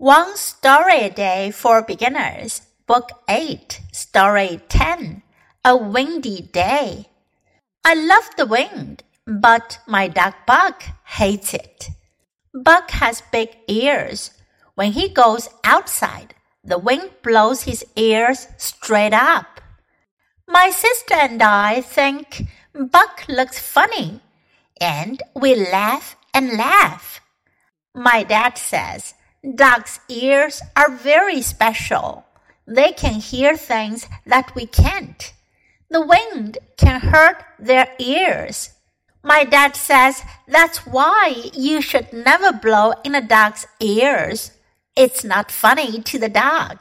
One Story a Day for Beginners, Book 8, Story 10 A Windy Day. I love the wind, but my dog Buck hates it. Buck has big ears. When he goes outside, the wind blows his ears straight up. My sister and I think Buck looks funny, and we laugh and laugh. My dad says, Dogs' ears are very special. They can hear things that we can't. The wind can hurt their ears. My dad says that's why you should never blow in a dog's ears. It's not funny to the dog.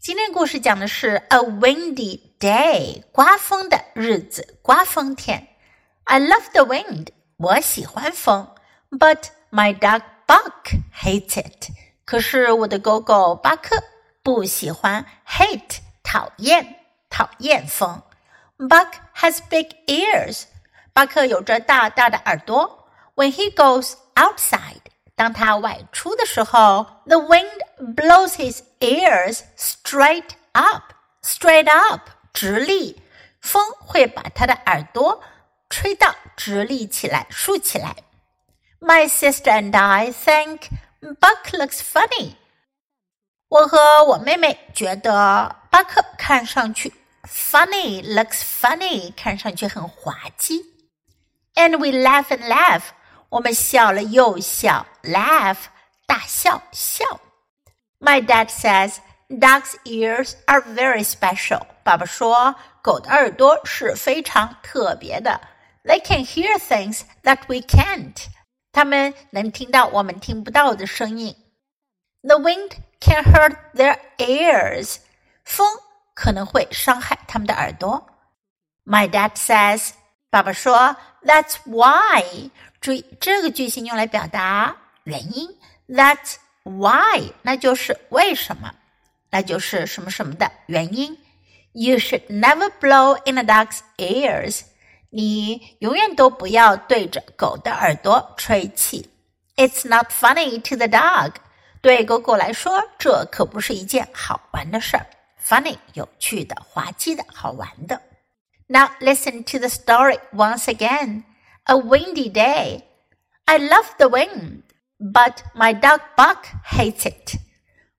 今天故事讲的是 a windy day，刮风的日子，刮风天。I love the wind，我喜欢风，but my dog Buck hates it。可是我的狗狗巴克不喜欢 hate 讨厌讨厌风。Buck has big ears。巴克有着大大的耳朵。When he goes outside，当他外出的时候，the wind blows his ears straight up。straight up 直立，风会把他的耳朵吹到直立起来，竖起来。 My sister and I think Buck looks funny。我和我妹妹觉得巴克看上去 funny looks funny，看上去很滑稽。And we laugh and laugh，我们笑了又笑，laugh 大笑笑。My dad says dogs' ears are very special。爸爸说狗的耳朵是非常特别的。They can hear things that we can't。 他们能听到我们听不到的声音。The wind can hurt their ears。风可能会伤害他们的耳朵。My dad says，爸爸说，That's why。注意这个句型用来表达原因。That's why，那就是为什么，那就是什么什么的原因。You should never blow in a dog's ears。 你永远都不要对着狗的耳朵吹气。It's not funny to the dog。对狗狗来说，这可不是一件好玩的事儿。Funny，有趣的、滑稽的、好玩的。Now listen to the story once again. A windy day. I love the wind, but my dog Buck hates it.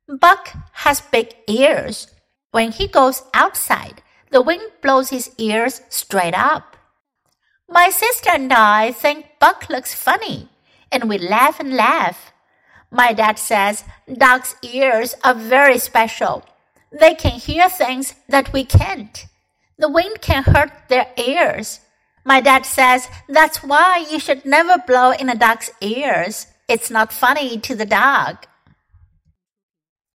Buck has big ears. When he goes outside, the wind blows his ears straight up. My sister and I think Buck looks funny, and we laugh and laugh. My dad says dogs' ears are very special. They can hear things that we can't. The wind can hurt their ears. My dad says that's why you should never blow in a duck's ears. It's not funny to the dog.